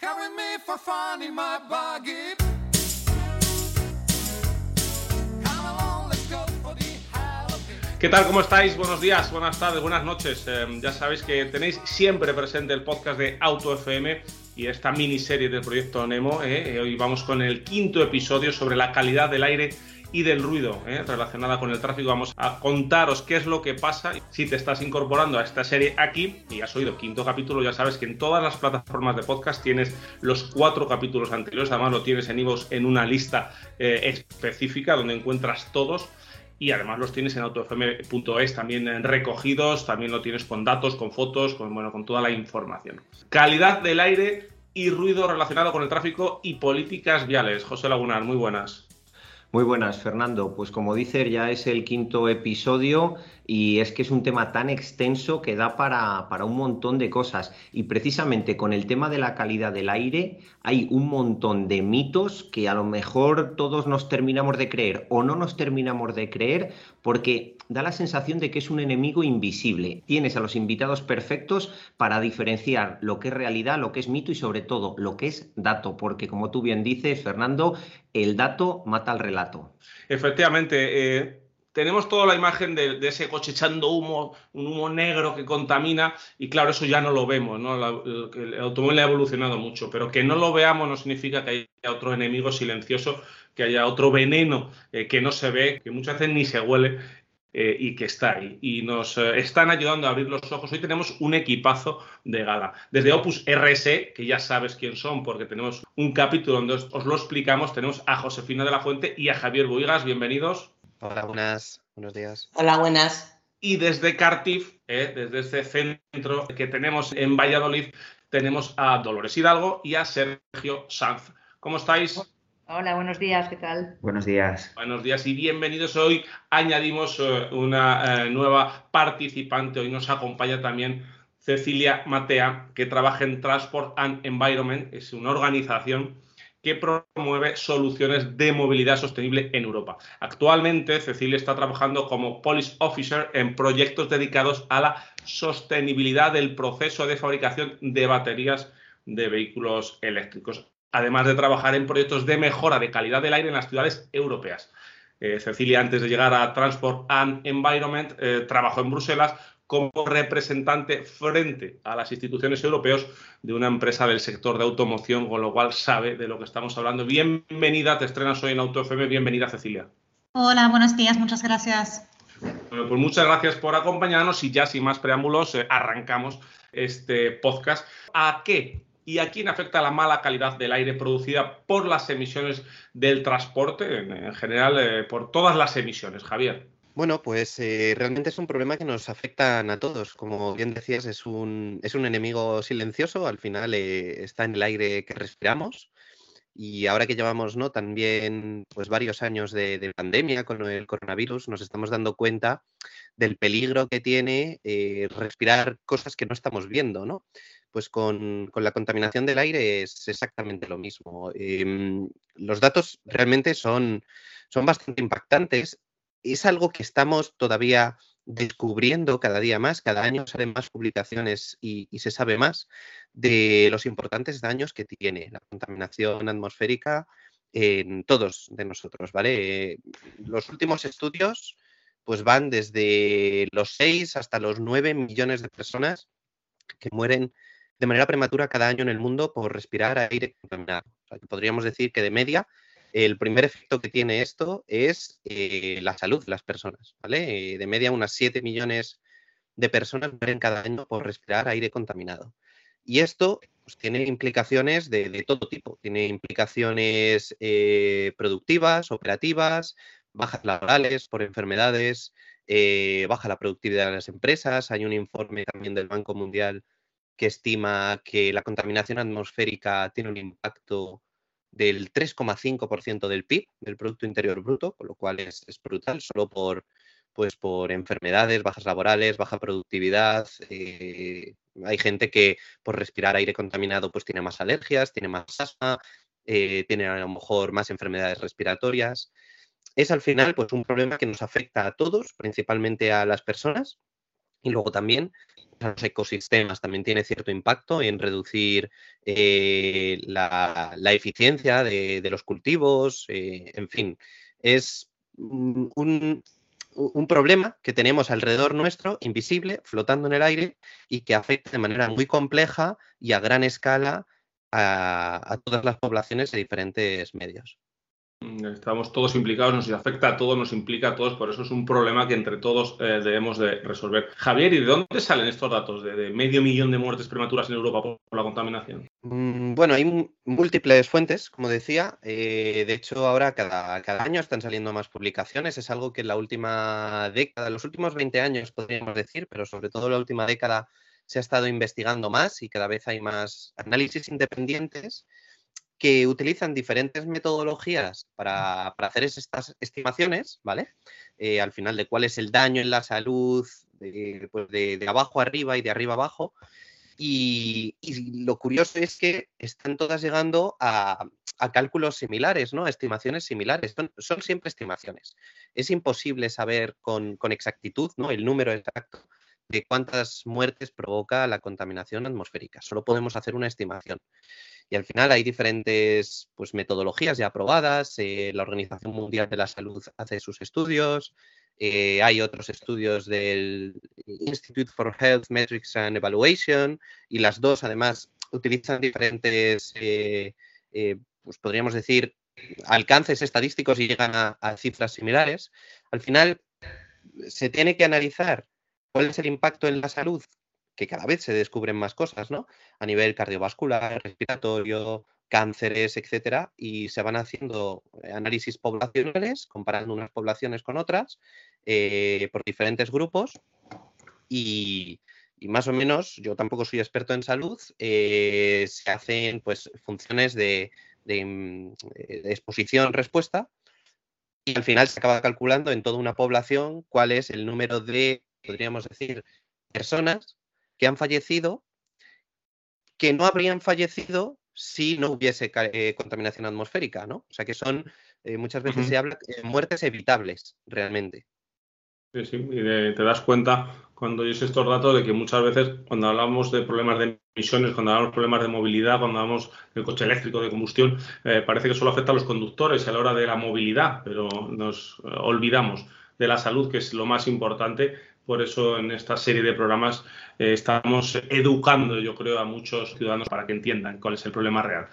Carry me for my buggy. ¿Qué tal? ¿Cómo estáis? Buenos días, buenas tardes, buenas noches. Eh, ya sabéis que tenéis siempre presente el podcast de Auto FM y esta miniserie del proyecto Nemo. eh. Eh, Hoy vamos con el quinto episodio sobre la calidad del aire y del ruido eh, relacionada con el tráfico. Vamos a contaros qué es lo que pasa si te estás incorporando a esta serie aquí y has oído quinto capítulo. Ya sabes que en todas las plataformas de podcast tienes los cuatro capítulos anteriores. Además, lo tienes en iVoox en una lista eh, específica donde encuentras todos y además los tienes en autofm.es también eh, recogidos, también lo tienes con datos, con fotos, con, bueno, con toda la información. Calidad del aire y ruido relacionado con el tráfico y políticas viales. José Lagunar, muy buenas. Muy buenas, Fernando. Pues como dices, ya es el quinto episodio y es que es un tema tan extenso que da para, para, un montón de cosas. Y precisamente con el tema de la calidad del aire hay un montón de mitos que a lo mejor todos nos terminamos de creer o no nos terminamos de creer porque da la sensación de que es un enemigo invisible. Tienes a los invitados perfectos para diferenciar lo que es realidad, lo que es mito y sobre todo lo que es dato, porque como tú bien dices, Fernando, el dato mata al relato. Efectivamente, eh, tenemos toda la imagen de, ese coche echando humo, un humo negro que contamina, y claro, eso ya no lo vemos, ¿no? El, automóvil ha evolucionado mucho, pero que no lo veamos no significa que haya otro enemigo silencioso, que haya otro veneno eh, que no se ve, que muchas veces ni se huele. Eh, y que está ahí. Y nos eh, están ayudando a abrir los ojos. Hoy tenemos un equipazo de gala. Desde Opus RS, que ya sabes quién son, porque tenemos un capítulo donde os, os lo explicamos, tenemos a Josefina de la Fuente y a Javier Buigas. Bienvenidos. Hola, buenas, buenos días. Hola, buenas. Y desde Cartif, eh, desde este centro que tenemos en Valladolid, tenemos a Dolores Hidalgo y a Sergio Sanz. ¿Cómo estáis? Hola, buenos días, ¿qué tal? Buenos días. Buenos días y bienvenidos. Hoy añadimos uh, una uh, nueva participante. Hoy nos acompaña también Cecilia Matea, que trabaja en Transport and Environment. Es una organización que promueve soluciones de movilidad sostenible en Europa. Actualmente, Cecilia está trabajando como Police Officer en proyectos dedicados a la sostenibilidad del proceso de fabricación de baterías de vehículos eléctricos, además de trabajar en proyectos de mejora de calidad del aire en las ciudades europeas. Eh, Cecilia, antes de llegar a Transport and Environment, eh, trabajó en Bruselas como representante frente a las instituciones europeas de una empresa del sector de automoción, con lo cual sabe de lo que estamos hablando. Bienvenida, te estrenas hoy en Auto FM. Bienvenida, Cecilia. Hola, buenos días, muchas gracias. Bueno, pues muchas gracias por acompañarnos y ya sin más preámbulos eh, arrancamos este podcast. ¿A qué y a quién afecta la mala calidad del aire producida por las emisiones del transporte, en, en general eh, por todas las emisiones, Javier? Bueno, pues eh, realmente es un problema que nos afecta a todos. Como bien decías, es un, es un enemigo silencioso, al final eh, está en el aire que respiramos. Y ahora que llevamos ¿no? también pues, varios años de, de, pandemia con el coronavirus, nos estamos dando cuenta del peligro que tiene eh, respirar cosas que no estamos viendo, ¿no? Pues con, con, la contaminación del aire es exactamente lo mismo. Eh, los datos realmente son, son bastante impactantes. Es algo que estamos todavía descubriendo cada día más, cada año salen más publicaciones y, se sabe más de los importantes daños que tiene la contaminación atmosférica en todos de nosotros, ¿vale? Los últimos estudios pues van desde los 6 hasta los 9 millones de personas que mueren de manera prematura cada año en el mundo por respirar aire contaminado. Podríamos decir que de media el primer efecto que tiene esto es eh, la salud de las personas. Eh, de media unas 7 millones de personas mueren cada año por respirar aire contaminado. Y esto pues, tiene implicaciones de, todo tipo. Tiene implicaciones eh, productivas, operativas, bajas laborales por enfermedades, baja la productividad de las empresas. Hay un informe también del Banco Mundial que estima que la contaminación atmosférica tiene un impacto del 3,5% del PIB, del Producto Interior Bruto, con lo cual es, brutal, solo por, pues, por enfermedades, bajas laborales, baja productividad. Eh, hay gente que por respirar aire contaminado pues tiene más alergias, tiene más asma, eh, tiene a lo mejor más enfermedades respiratorias. Es al final pues un problema que nos afecta a todos, principalmente a las personas, y luego también a los ecosistemas también tiene cierto impacto en reducir eh, la, eficiencia de, los cultivos, eh, en fin, es un, un, problema que tenemos alrededor nuestro, invisible, flotando en el aire y que afecta de manera muy compleja y a gran escala a, a todas las poblaciones de diferentes medios. Estamos todos implicados, nos afecta a todos, nos implica a todos, por eso es un problema que entre todos eh, debemos de resolver. Javier, ¿y de dónde salen estos datos de, medio millón de muertes prematuras en Europa por, la contaminación? Mm, bueno, hay múltiples fuentes, como decía. Eh, de hecho, ahora cada, cada, año están saliendo más publicaciones. Es algo que en la última década, los últimos 20 años podríamos decir, pero sobre todo la última década se ha estado investigando más y cada vez hay más análisis independientes que utilizan diferentes metodologías para, para hacer estas estimaciones, ¿vale? Eh, al final de cuál es el daño en la salud, de, pues de, de abajo arriba y de arriba abajo. Y, y, lo curioso es que están todas llegando a, a cálculos similares, ¿no? A estimaciones similares. Son, son, siempre estimaciones. Es imposible saber con, con exactitud, ¿no? El número exacto de cuántas muertes provoca la contaminación atmosférica. Solo podemos hacer una estimación. Y al final hay diferentes pues, metodologías ya aprobadas. Eh, la Organización Mundial de la Salud hace sus estudios. Eh, hay otros estudios del Institute for Health Metrics and Evaluation y las dos además utilizan diferentes, eh, pues podríamos decir, alcances estadísticos y llegan a cifras similares. Al final se tiene que analizar cuál es el impacto en la salud que cada vez se descubren más cosas, ¿no? A nivel cardiovascular, respiratorio, cánceres, etcétera, y se van haciendo eh, análisis poblacionales, comparando unas poblaciones con otras, eh, por diferentes grupos, y, y, más o menos, yo tampoco soy experto en salud, eh, se hacen pues funciones de, de, mm, de exposición-respuesta, y al final se acaba calculando en toda una población cuál es el número de, podríamos decir, personas que han fallecido que no habrían fallecido si no hubiese eh, contaminación atmosférica, ¿no? O sea que son, eh, muchas veces uh -huh. se habla muertes evitables, realmente. Sí, sí, y de, te das cuenta cuando oyes estos datos de que muchas veces cuando hablamos de problemas de emisiones, cuando hablamos de problemas de movilidad, cuando hablamos del coche eléctrico de combustión, eh, parece que solo afecta a los conductores a la hora de la movilidad, pero nos eh, olvidamos de la salud, que es lo más importante, por eso en esta serie de programas eh, estamos educando, yo creo, a muchos ciudadanos para que entiendan cuál es el problema real.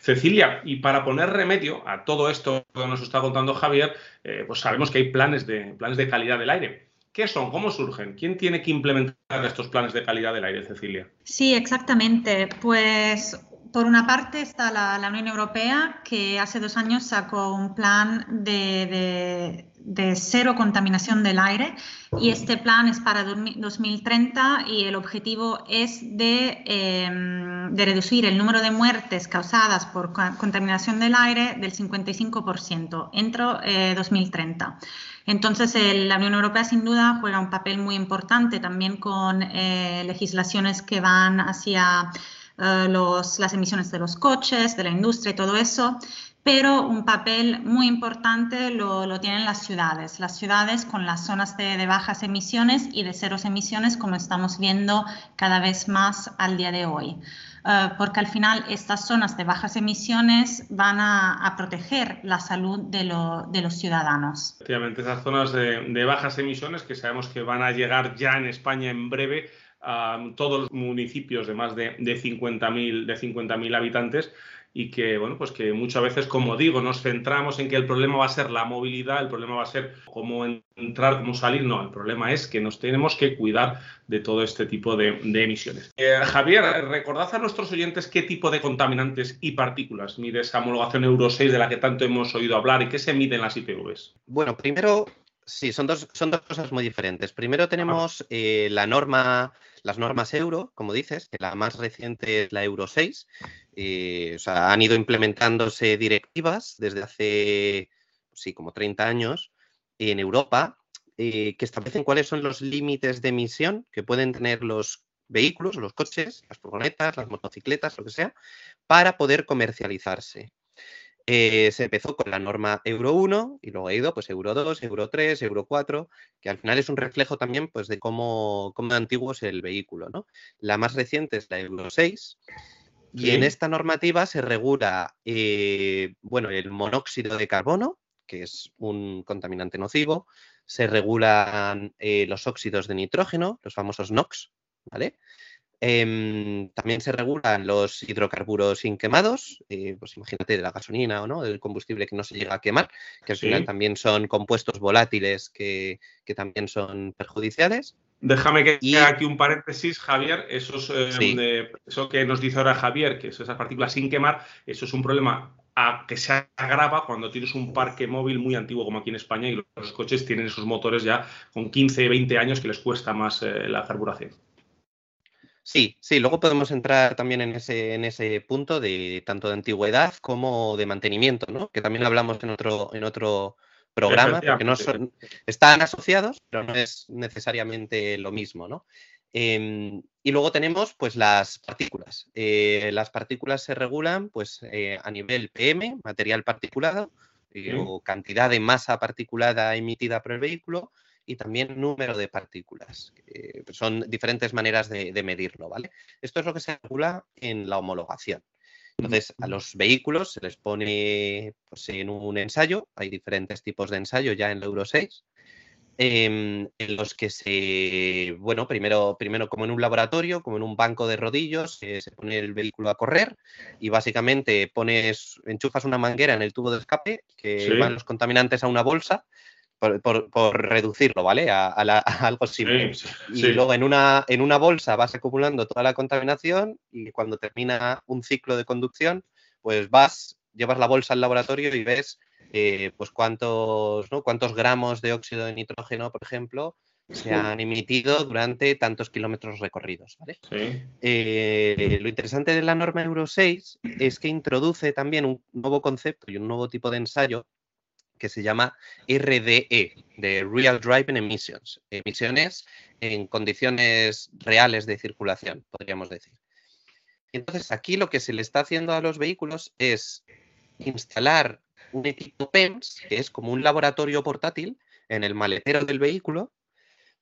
Cecilia, y para poner remedio a todo esto que nos está contando Javier, eh, pues sabemos que hay planes de, planes de calidad del aire. ¿Qué son? ¿Cómo surgen? ¿Quién tiene que implementar estos planes de calidad del aire, Cecilia? Sí, exactamente. Pues por una parte está la, Unión Europea, que hace dos años sacó un plan de, cero contaminación del aire y este plan es para 2030 y el objetivo es de, eh, de reducir el número de muertes causadas por contaminación del aire del 55% entre eh, 2030. Entonces, el, la Unión Europea sin duda juega un papel muy importante también con eh, legislaciones que van hacia uh, los, las emisiones de los coches, de la industria y todo eso, pero un papel muy importante lo, lo, tienen las ciudades, las ciudades con las zonas de, de, bajas emisiones y de ceros emisiones, como estamos viendo cada vez más al día de hoy. Uh, porque al final estas zonas de bajas emisiones van a, a proteger la salud de, lo, de, los ciudadanos. Efectivamente, esas zonas de, de bajas emisiones que sabemos que van a llegar ya en España en breve, a todos los municipios de más de, de 50.000 de 50 habitantes y que, bueno, pues que muchas veces, como digo, nos centramos en que el problema va a ser la movilidad, el problema va a ser cómo entrar, cómo salir. No, el problema es que nos tenemos que cuidar de todo este tipo de, de emisiones. Eh, Javier, recordad a nuestros oyentes qué tipo de contaminantes y partículas mide esa homologación Euro 6 de la que tanto hemos oído hablar y qué se mide en las IPVs. Bueno, primero Sí, son dos, son dos cosas muy diferentes. Primero tenemos eh, la norma, las normas euro, como dices, que la más reciente es la Euro 6. eh, o sea, han ido implementándose directivas desde hace, sí, como 30 años en Europa, eh, que establecen cuáles son los límites de emisión que pueden tener los vehículos, los coches, las furgonetas, las motocicletas, lo que sea, para poder comercializarse. Eh, se empezó con la norma Euro 1 y luego ha ido pues Euro 2, Euro 3, Euro 4, que al final es un reflejo también pues de cómo, cómo antiguo es el vehículo, ¿no? La más reciente es la Euro 6 y Sí. en esta normativa se regula eh, bueno, el monóxido de carbono, que es un contaminante nocivo, se regulan eh, los óxidos de nitrógeno, los famosos NOx, ¿vale? Em, también se regulan los hidrocarburos inquemados, eh, pues imagínate de la gasolina o no, del combustible que no se llega a quemar, que al Sí. final también son compuestos volátiles que, que también son perjudiciales. Déjame que Y- haga aquí un paréntesis, Javier. Esos, eh, Sí. eso que nos dice ahora Javier, que es esas partículas sin quemar, eso es un problema a- que se agrava cuando tienes un parque móvil muy antiguo como aquí en España y los coches tienen esos motores ya con 15, 20 años que les cuesta más eh, la carburación. Sí, sí, luego podemos entrar también en ese, en ese punto de tanto de antigüedad como de mantenimiento, ¿no? Que también hablamos en otro, en otro programa, porque no son, están asociados, pero no es necesariamente lo mismo, ¿no? Em, y luego tenemos pues las partículas. Eh, las partículas se regulan pues eh, a nivel PM, material particulado, eh, o cantidad de masa particulada emitida por el vehículo, y también número de partículas. Eh, son diferentes maneras de, de medirlo, ¿vale? Esto es lo que se regula en la homologación. Entonces, a los vehículos se les pone pues, en un ensayo, hay diferentes tipos de ensayo ya en la Euro 6, em, en los que se, bueno, primero, primero como en un laboratorio, como en un banco de rodillos, eh, se pone el vehículo a correr y básicamente pones, enchufas una manguera en el tubo de escape que Sí. van los contaminantes a una bolsa por, por- por reducirlo, ¿vale? A, a la- a algo simple. Sí, Y luego en una, en una bolsa vas acumulando toda la contaminación y cuando termina un ciclo de conducción, pues vas, llevas la bolsa al laboratorio y ves eh, pues cuántos, ¿no? cuántos gramos de óxido de nitrógeno, por ejemplo, se han emitido durante tantos kilómetros recorridos. ¿vale? Sí. Eh, lo interesante de la norma Euro 6 es que introduce también un nuevo concepto y un nuevo tipo de ensayo que se llama RDE, de Real Driving Emissions, emisiones en condiciones reales de circulación, podríamos decir. Entonces, aquí lo que se le está haciendo a los vehículos es instalar un equipo PEMS, que es como un laboratorio portátil, en el maletero del vehículo,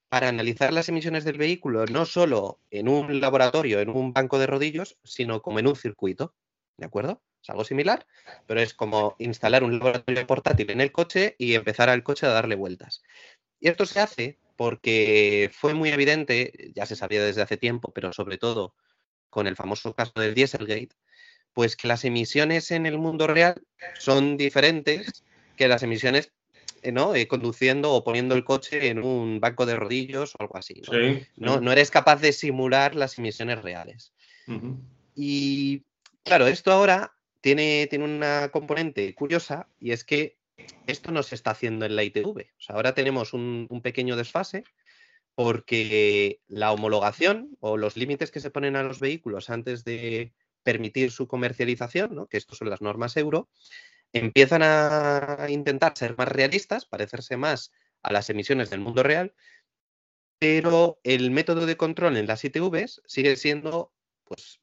para analizar las emisiones del vehículo, no solo en un laboratorio, en un banco de rodillos, sino como en un circuito. ¿De acuerdo? Es algo similar, pero es como instalar un laboratorio portátil en el coche y empezar al coche a darle vueltas. Y esto se hace porque fue muy evidente, ya se sabía desde hace tiempo, pero sobre todo con el famoso caso del Dieselgate, pues que las emisiones en el mundo real son diferentes que las emisiones eh, ¿no? Eh, conduciendo o poniendo el coche en un banco de rodillos o algo así. ¿no? Sí. No, no eres capaz de simular las emisiones reales. Y claro, esto ahora tiene, tiene una componente curiosa y es que esto no se está haciendo en la ITV. O sea, ahora tenemos un, un pequeño desfase porque la homologación o los límites que se ponen a los vehículos antes de permitir su comercialización, ¿no? que estos son las normas euro, empiezan a intentar ser más realistas, parecerse más a las emisiones del mundo real, pero el método de control en las ITVs sigue siendo, pues,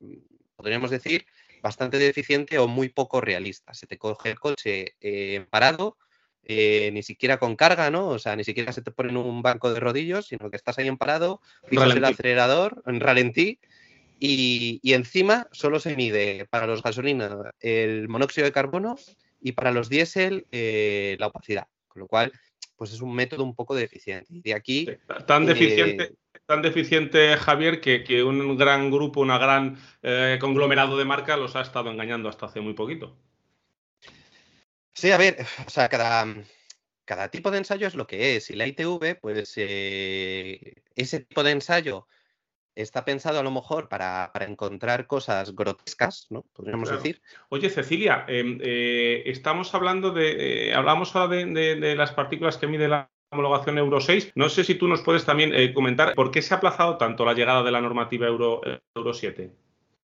podríamos decir, bastante deficiente o muy poco realista. Se te coge el coche eh, parado, eh, ni siquiera con carga, ¿no? O sea, ni siquiera se te pone en un banco de rodillos, sino que estás ahí en parado, pisas el acelerador en ralentí y, y encima solo se mide para los gasolinas el monóxido de carbono y para los diésel eh, la opacidad. Con lo cual, pues es un método un poco deficiente. Y de aquí... Tan eh, deficiente, tan deficiente, Javier, que, que un gran grupo, una gran eh, conglomerado de marcas los ha estado engañando hasta hace muy poquito. Sí, a ver, o sea, cada, cada tipo de ensayo es lo que es. Y la ITV, pues eh, ese tipo de ensayo está pensado a lo mejor para, para encontrar cosas grotescas, ¿no? Podríamos Claro. decir. Oye, Cecilia, eh, eh, estamos hablando de. eh, hablamos ahora de, de- de las partículas que mide la, homologación Euro 6. No sé si tú nos puedes también eh, comentar por qué se ha aplazado tanto la llegada de la normativa Euro, Euro 7.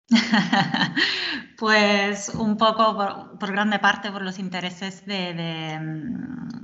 pues un poco por, grande parte por los intereses de,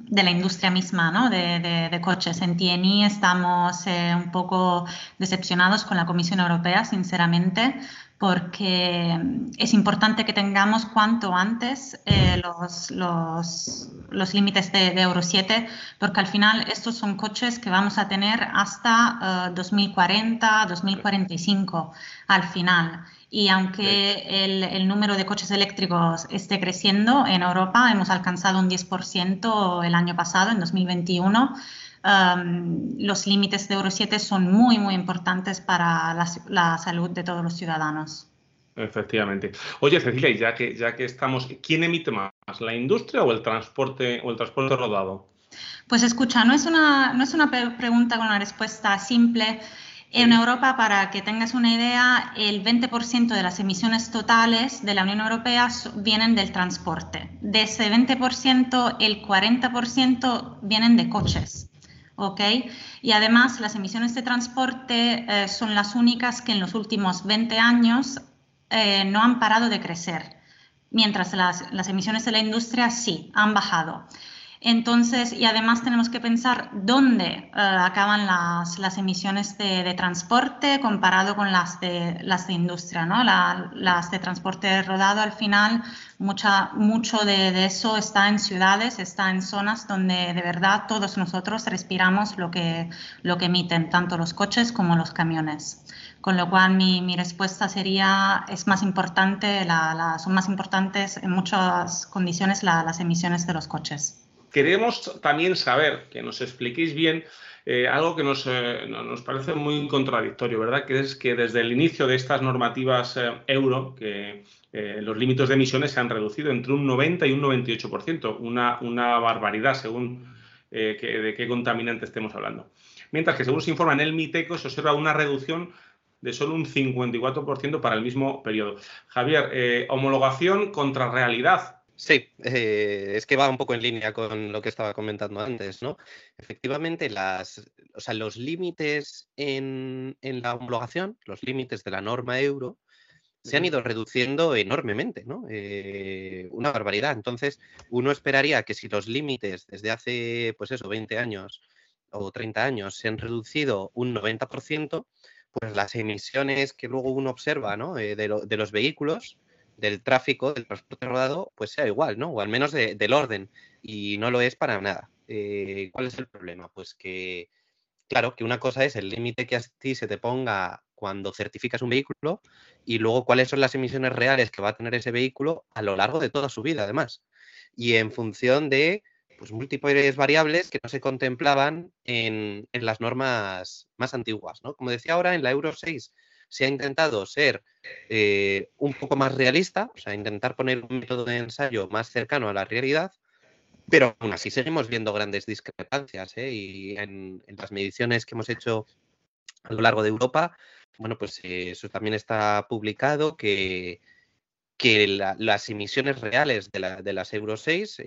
la industria misma, ¿no? de, coches. En TNI estamos eh, un poco decepcionados con la Comisión Europea, sinceramente, porque es importante que tengamos cuanto antes eh, los, los, los, límites de, de, Euro 7, porque al final estos son coches que vamos a tener hasta uh, 2040, 2045 al final. Y aunque el, el, número de coches eléctricos esté creciendo en Europa, hemos alcanzado un 10% el año pasado, en 2021. Um, los límites de Euro 7 son muy, muy importantes para la, la, salud de todos los ciudadanos. Efectivamente. Oye, Cecilia, ya que, ya que estamos, ¿quién emite más? ¿La industria o el transporte, o el transporte rodado? Pues escucha, no es una, no es una pregunta con una respuesta simple. En Europa, para que tengas una idea, el 20% de las emisiones totales de la Unión Europea vienen del transporte. De ese 20%, el 40% vienen de coches. ¿Ok? Y además, las emisiones de transporte eh, son las únicas que en los últimos 20 años eh, no han parado de crecer, mientras las, las emisiones de la industria sí han bajado. Entonces, y además tenemos que pensar dónde uh, acaban las, emisiones de, transporte comparado con las de, industria, ¿no? La, las de transporte rodado, al final, mucha, mucho de, eso está en ciudades, está en zonas donde de verdad todos nosotros respiramos lo que, lo que emiten, tanto los coches como los camiones. Con lo cual, mi, respuesta sería, es más importante, son más importantes en muchas condiciones la, las emisiones de los coches. Queremos también saber, que nos expliquéis bien eh, algo que nos, eh, nos, parece muy contradictorio, ¿verdad? Que es que desde el inicio de estas normativas eh, euro, que los límites de emisiones se han reducido entre un 90 y un 98%, una, una barbaridad según de qué contaminante estemos hablando. Mientras que según se informa en el MITECO se observa una reducción de solo un 54% para el mismo periodo. Javier, homologación contra realidad. Sí, eh, es que va un poco en línea con lo que estaba comentando antes, ¿no? Efectivamente, las, o sea, los límites en, en, la homologación, los límites de la norma euro, se han ido reduciendo enormemente, ¿no? Eh, una barbaridad. Entonces, uno esperaría que si los límites desde hace, pues eso, 20 años o 30 años se han reducido un 90%, pues las emisiones que luego uno observa, ¿no? Eh, de, lo, de los vehículos, del tráfico, del transporte rodado, pues sea igual, ¿no? O al menos de, del orden. Y no lo es para nada. Eh, ¿Cuál es el problema? Pues que, claro, que una cosa es el límite que a ti se te ponga cuando certificas un vehículo y luego cuáles son las emisiones reales que va a tener ese vehículo a lo largo de toda su vida, además. Y en función de pues, múltiples variables que no se contemplaban en, en las normas más antiguas, ¿no? Como decía ahora, en la Euro 6 se ha intentado ser eh, un poco más realista, o sea, intentar poner un método de ensayo más cercano a la realidad, pero aún así seguimos viendo grandes discrepancias ¿eh? y en, en, las mediciones que hemos hecho a lo largo de Europa, bueno, pues eh, eso también está publicado que, que la, las emisiones reales de, la, de, las Euro 6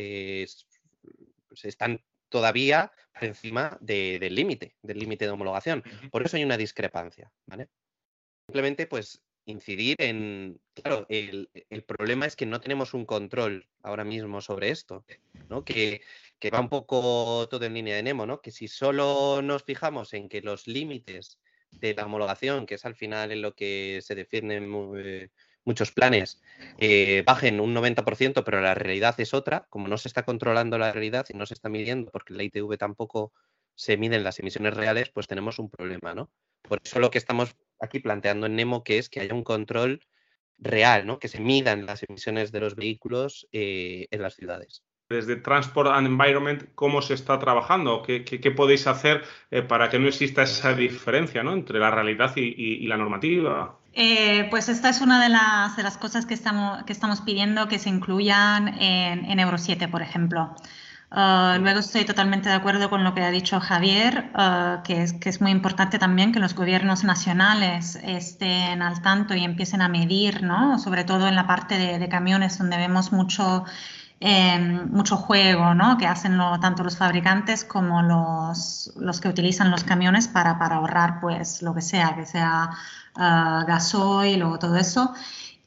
pues están todavía por encima de, del límite, del límite de homologación. Por eso hay una discrepancia, ¿vale? Simplemente, pues, incidir en, claro, el, el, problema es que no tenemos un control ahora mismo sobre esto, ¿no? Que, que, va un poco todo en línea de Nemo, ¿no? Que si solo nos fijamos en que los límites de la homologación, que es al final en lo que se defienden eh, muchos planes, eh, bajen un 90%, pero la realidad es otra, como no se está controlando la realidad y no se está midiendo, porque la ITV tampoco se miden las emisiones reales, pues tenemos un problema, ¿no? Por eso lo que estamos aquí planteando en Nemo, que es que haya un control real, ¿no? que se midan las emisiones de los vehículos eh, en las ciudades. Desde Transport and Environment, ¿cómo se está trabajando? ¿Qué, qué, qué podéis hacer eh, para que no exista esa diferencia ¿no? entre la realidad y, y, y la normativa? Eh, pues esta es una de las, de las cosas que estamos, que estamos pidiendo que se incluyan en, en Euro 7, por ejemplo. Uh, luego estoy totalmente de acuerdo con lo que ha dicho Javier, uh, que, es, que es muy importante también que los gobiernos nacionales estén al tanto y empiecen a medir, ¿no? sobre todo en la parte de, camiones, donde vemos mucho eh, mucho juego ¿no? que hacen tanto los fabricantes como los, los, que utilizan los camiones para, ahorrar pues lo que sea, que sea uh, gasoil o todo eso.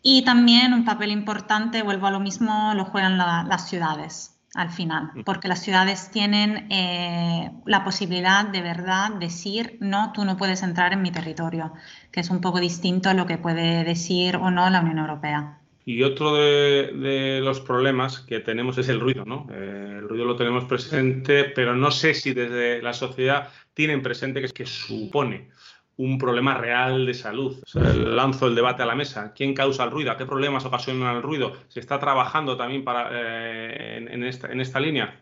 Y también un papel importante, vuelvo a lo mismo, lo juegan las ciudades al final, mm. porque las ciudades tienen eh, la posibilidad de verdad decir, no, tú no puedes entrar en mi territorio, que es un poco distinto a lo que puede decir o no la Unión Europea. Y otro de, los problemas que tenemos es el ruido, ¿no? Eh, el ruido lo tenemos presente, pero no sé si desde la sociedad tienen presente que, es que supone un problema real de salud. lanzo el debate a la mesa. ¿Quién causa el ruido? ¿Qué problemas ocasiona el ruido? ¿Se está trabajando también para, eh, en, esta, en, esta, línea?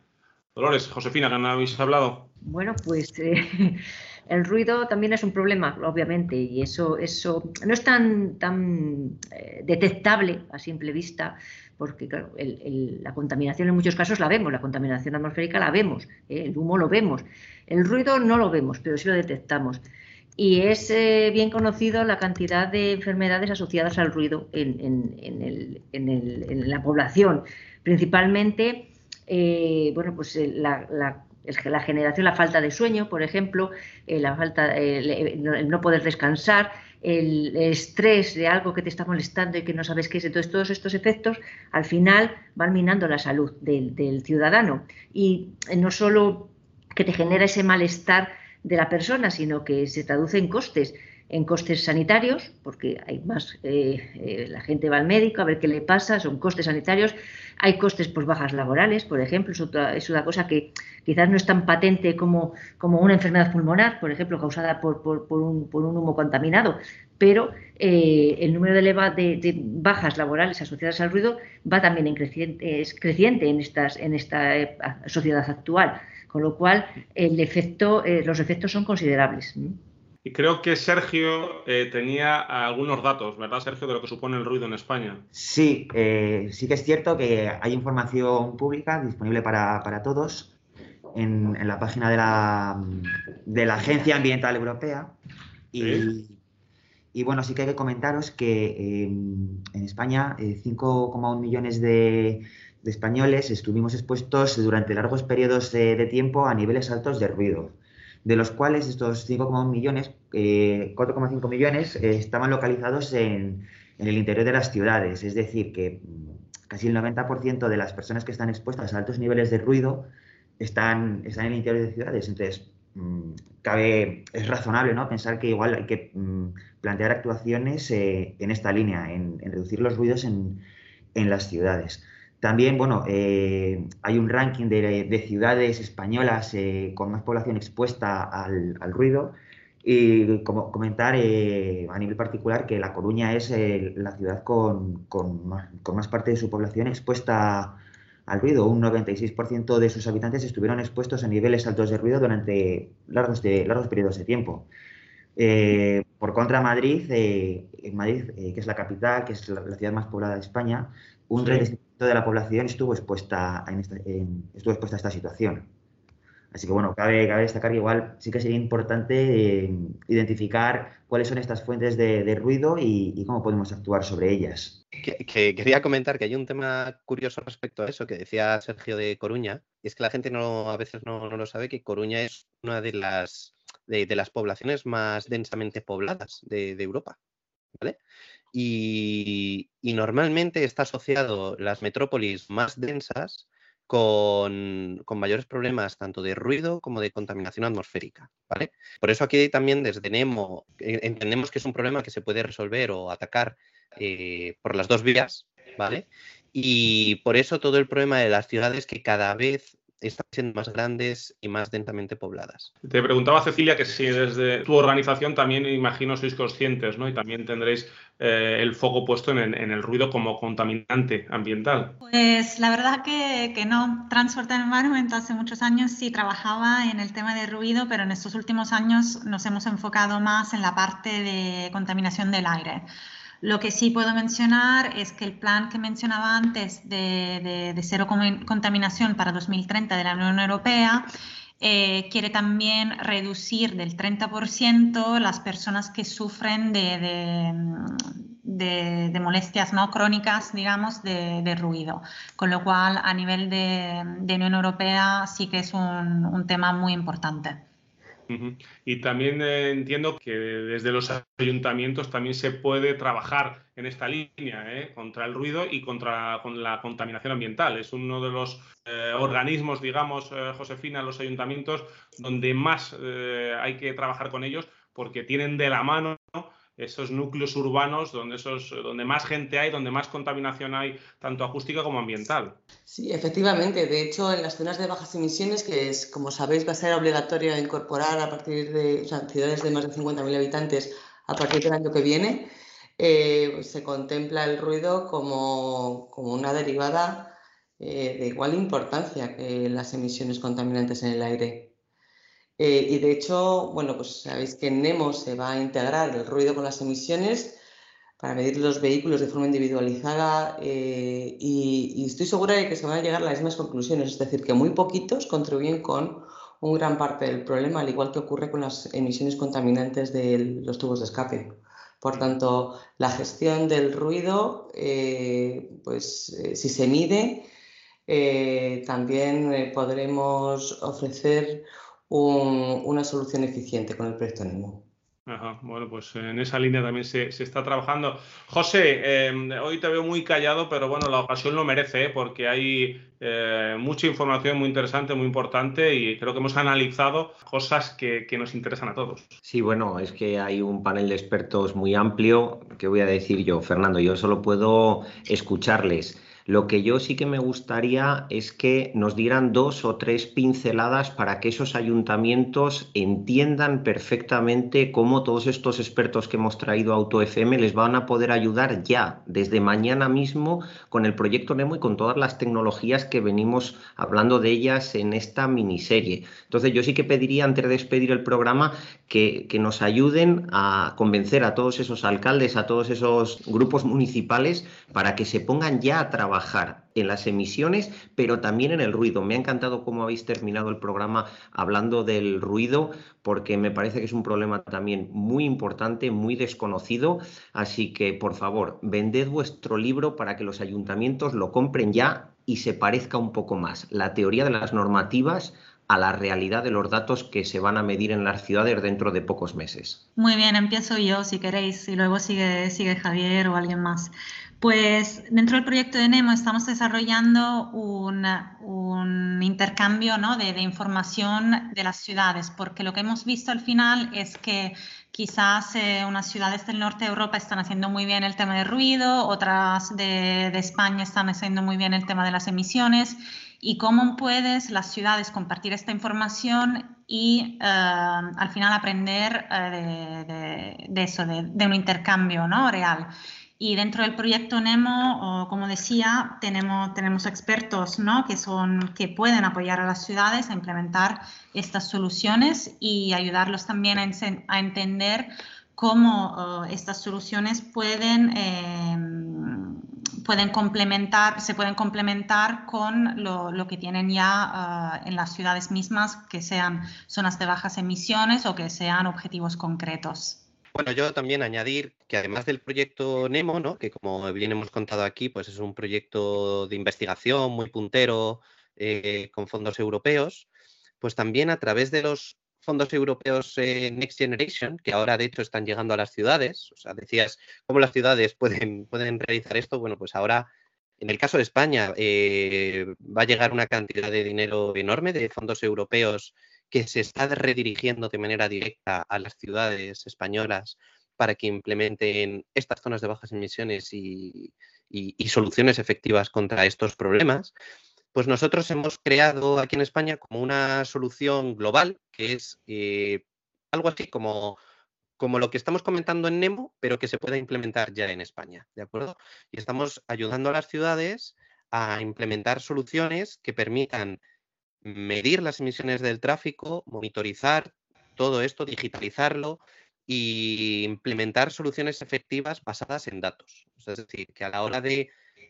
Dolores, Josefina, ¿qué habéis hablado? Bueno, pues eh, el ruido también es un problema, obviamente, y eso, eso no es tan, tan eh, detectable a simple vista, porque claro, la contaminación en muchos casos la vemos, la contaminación atmosférica la vemos, el humo lo vemos, el ruido no lo vemos, pero sí lo detectamos y es eh, bien conocido la cantidad de enfermedades asociadas al ruido en, la población, principalmente eh, bueno, pues eh, la, generación, la falta de sueño, por ejemplo, la falta, el, no poder descansar, el estrés de algo que te está molestando y que no sabes qué es. Entonces, todos estos efectos al final van minando la salud del, del ciudadano y no solo que te genera ese malestar de la persona, sino que se traduce en costes, en costes sanitarios, porque hay más, eh, eh, la gente va al médico a ver qué le pasa, son costes sanitarios, hay costes por bajas laborales, por ejemplo, es, una cosa que quizás no es tan patente como, como una enfermedad pulmonar, por ejemplo, causada por, un, humo contaminado, pero eh, el número de, de, bajas laborales asociadas al ruido va también en creciente, es creciente en, estas, en esta sociedad actual. Con lo cual, el efecto, eh, los efectos son considerables. Y creo que Sergio eh, tenía algunos datos, ¿verdad, Sergio, de lo que supone el ruido en España? Sí, eh, sí que es cierto que hay información pública disponible para, todos en, la página de la, de la Agencia Ambiental Europea. Y, bueno, sí que hay que comentaros que en España 5,1 millones de, de españoles estuvimos expuestos durante largos periodos de, tiempo a niveles altos de ruido, de los cuales estos 5,1 millones, 4,5 eh, millones eh, estaban localizados en, el interior de las ciudades, es decir, que mm, casi el 90% de las personas que están expuestas a altos niveles de ruido están, están en el interior de ciudades. Entonces, mm, cabe, es razonable ¿no? pensar que igual hay que mm, plantear actuaciones eh, en esta línea, en, reducir los ruidos en, en las ciudades. También, bueno, eh, hay un ranking de, ciudades españolas eh, con más población expuesta al, ruido. Y como comentar eh, a nivel particular que La Coruña es la ciudad con, más, parte de su población expuesta al ruido. Un 96% de sus habitantes estuvieron expuestos a niveles altos de ruido durante largos, de, largos periodos de tiempo. por contra, Madrid, Madrid que es la capital, que es la, ciudad más poblada de España, un de la población estuvo expuesta, a estuvo expuesta a esta situación. Así que bueno, cabe, cabe destacar que igual sí que sería importante eh, identificar cuáles son estas fuentes de, ruido y, cómo podemos actuar sobre ellas. Que, quería comentar que hay un tema curioso respecto a eso que decía Sergio de Coruña, y es que la gente no, a veces no, lo sabe, que Coruña es una de las, de, las poblaciones más densamente pobladas de, de Europa. ¿vale? Y, normalmente está asociado las metrópolis más densas con, mayores problemas tanto de ruido como de contaminación atmosférica. ¿vale? Por eso aquí también desde NEMO eh, entendemos que es un problema que se puede resolver o atacar eh, por las dos vías. ¿vale? Y por eso todo el problema de las ciudades que cada vez están siendo más grandes y más densamente pobladas. Te preguntaba Cecilia que si desde tu organización también imagino sois conscientes, ¿no? Y también tendréis eh, el foco puesto en, el ruido como contaminante ambiental. Pues la verdad que, que no. Transport Environment hace muchos años sí trabajaba en el tema de ruido, pero en estos últimos años nos hemos enfocado más en la parte de contaminación del aire. Lo que sí puedo mencionar es que el plan que mencionaba antes de, cero contaminación para 2030 de la Unión Europea eh, quiere también reducir del 30% las personas que sufren de, de, molestias no crónicas, digamos, de, ruido. Con lo cual, a nivel de, Unión Europea sí que es un tema muy importante. Y también eh, entiendo que desde los ayuntamientos también se puede trabajar en esta línea ¿eh? contra el ruido y contra con la contaminación ambiental. Es uno de los eh, organismos, digamos, Josefina, los ayuntamientos, donde más hay que trabajar con ellos porque tienen de la mano esos núcleos urbanos donde, esos, donde más gente hay, donde más contaminación hay, tanto acústica como ambiental. Sí, efectivamente. De hecho, en las zonas de bajas emisiones, que es, como sabéis, va a ser obligatorio incorporar a partir de ciudades de más de 50.000 habitantes a partir del año que viene, eh, se contempla el ruido como, una derivada eh, de igual importancia que las emisiones contaminantes en el aire. Eh, y de hecho, bueno, pues sabéis que en NEMO se va a integrar el ruido con las emisiones para medir los vehículos de forma individualizada eh, y, estoy segura de que se van a llegar a las mismas conclusiones, es decir, que muy poquitos contribuyen con un gran parte del problema, al igual que ocurre con las emisiones contaminantes de los tubos de escape. Por tanto, la gestión del ruido, eh, pues si se mide, también podremos ofrecer una solución eficiente con el proyecto NEMO. bueno, pues en esa línea también se, está trabajando. José, em, hoy te veo muy callado, pero bueno, la ocasión lo merece, ¿eh? porque hay eh, mucha información muy interesante, muy importante, y creo que hemos analizado cosas que, que, nos interesan a todos. Sí, bueno, es que hay un panel de expertos muy amplio. ¿Qué voy a decir yo, Fernando? Yo solo puedo escucharles. Lo que yo sí que me gustaría es que nos dieran dos o tres pinceladas para que esos ayuntamientos entiendan perfectamente cómo todos estos expertos que hemos traído a AutoFM les van a poder ayudar ya, desde mañana mismo, con el proyecto Nemo y con todas las tecnologías que venimos hablando de ellas en esta miniserie. Entonces yo sí que pediría, antes de despedir el programa, que, que nos ayuden a convencer a todos esos alcaldes, a todos esos grupos municipales, para que se pongan ya a trabajar trabajar en las emisiones, pero también en el ruido. Me ha encantado cómo habéis terminado el programa hablando del ruido, porque me parece que es un problema también muy importante, muy desconocido. Así que, por favor, vended vuestro libro para que los ayuntamientos lo compren ya y se parezca un poco más la teoría de las normativas a la realidad de los datos que se van a medir en las ciudades dentro de pocos meses. Muy bien, empiezo yo si queréis y luego sigue, sigue Javier o alguien más. Pues dentro del proyecto de NEMO estamos desarrollando un, intercambio de, información de las ciudades, porque lo que hemos visto al final es que quizás eh, unas ciudades del norte de Europa están haciendo muy bien el tema del ruido, otras de, España están haciendo muy bien el tema de las emisiones, y cómo puedes las ciudades compartir esta información y eh, al final aprender eh, de, eso, de, un intercambio ¿no? real. Y dentro del proyecto NEMO, como decía, tenemos, tenemos expertos ¿no? que, son, que pueden apoyar a las ciudades a implementar estas soluciones y ayudarlos también a, entender cómo estas soluciones pueden, em, pueden complementar, se pueden complementar con lo, que tienen ya eh, en las ciudades mismas, que sean zonas de bajas emisiones o que sean objetivos concretos. Bueno, yo también añadir que además del proyecto Nemo, ¿no? que como bien hemos contado aquí, pues es un proyecto de investigación muy puntero eh, con fondos europeos, pues también a través de los fondos europeos eh, Next Generation, que ahora de hecho están llegando a las ciudades, o sea, decías cómo las ciudades pueden, pueden realizar esto, bueno, pues ahora en el caso de España eh, va a llegar una cantidad de dinero enorme de fondos europeos que se está redirigiendo de manera directa a las ciudades españolas para que implementen estas zonas de bajas emisiones y, soluciones efectivas contra estos problemas, pues nosotros hemos creado aquí en España como una solución global, que es eh, algo así como, como lo que estamos comentando en Nemo, pero que se pueda implementar ya en España, ¿de acuerdo? Y estamos ayudando a las ciudades a implementar soluciones que permitan medir las emisiones del tráfico, monitorizar todo esto, digitalizarlo y implementar soluciones efectivas basadas en datos. Es decir, que a la hora de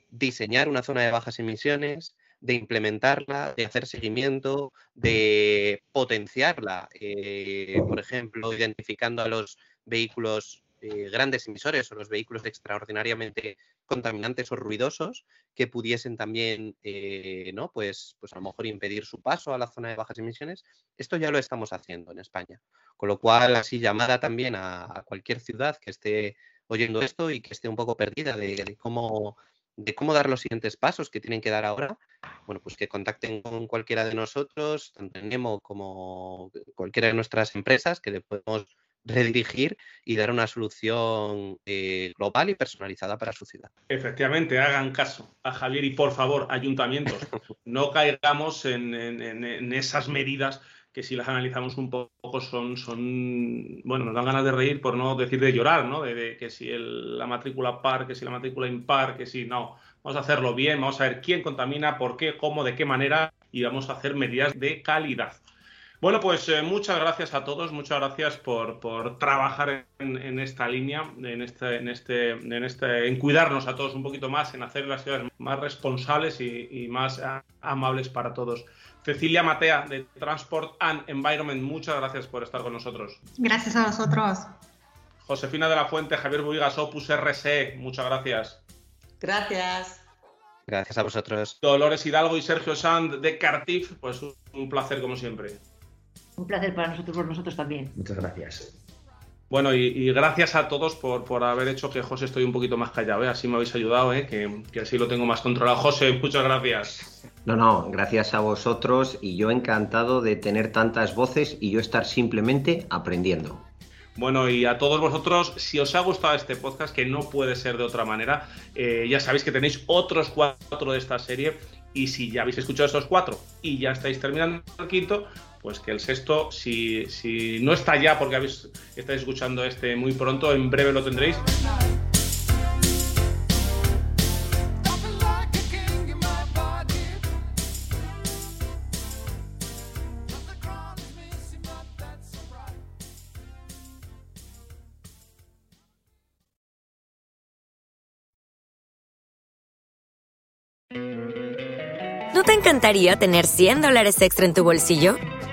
diseñar una zona de bajas emisiones, de implementarla, de hacer seguimiento, de potenciarla, eh, por ejemplo, identificando a los vehículos eh, grandes emisores o los vehículos extraordinariamente contaminantes o ruidosos que pudiesen también, eh, ¿no? Pues, pues a lo mejor impedir su paso a la zona de bajas emisiones. Esto ya lo estamos haciendo en España. Con lo cual, así llamada también a, cualquier ciudad que esté oyendo esto y que esté un poco perdida de, cómo de cómo dar los siguientes pasos que tienen que dar ahora, bueno, pues que contacten con cualquiera de nosotros, tanto en Nemo como cualquiera de nuestras empresas, que le podemos redirigir y dar una solución eh, global y personalizada para su ciudad. Efectivamente, hagan caso a Javier y por favor, ayuntamientos, no caigamos en, esas medidas que si las analizamos un poco son, son, bueno, nos dan ganas de reír por no decir de llorar, ¿no? De, que si la matrícula par, que si la matrícula impar, que si no, vamos a hacerlo bien, vamos a ver quién contamina, por qué, cómo, de qué manera y vamos a hacer medidas de calidad. Bueno, pues eh, muchas gracias a todos, muchas gracias por, trabajar en, esta línea, en este, en este, en este, en cuidarnos a todos un poquito más, en hacer las ciudades más responsables y, más amables para todos. Cecilia Matea de Transport and Environment, muchas gracias por estar con nosotros. Gracias a vosotros. Josefina de la Fuente, Javier Buigas, Opus RSE, muchas gracias. Gracias. Gracias a vosotros. Dolores Hidalgo y Sergio Sand de Cartif, pues un placer como siempre. Un placer para nosotros, por nosotros también. Muchas gracias. Bueno, y, gracias a todos por, por, haber hecho que José estoy un poquito más callado, ¿eh? así me habéis ayudado, ¿eh? que, que, así lo tengo más controlado. José, muchas gracias. No, no, gracias a vosotros y yo encantado de tener tantas voces y yo estar simplemente aprendiendo. Bueno, y a todos vosotros, si os ha gustado este podcast, que no puede ser de otra manera, eh, ya sabéis que tenéis otros cuatro de esta serie y si ya habéis escuchado estos cuatro y ya estáis terminando el quinto, pues que el sexto, si, si no está ya porque habéis, estáis escuchando este muy pronto, en breve lo tendréis. ¿No te encantaría tener 100 dólares extra en tu bolsillo?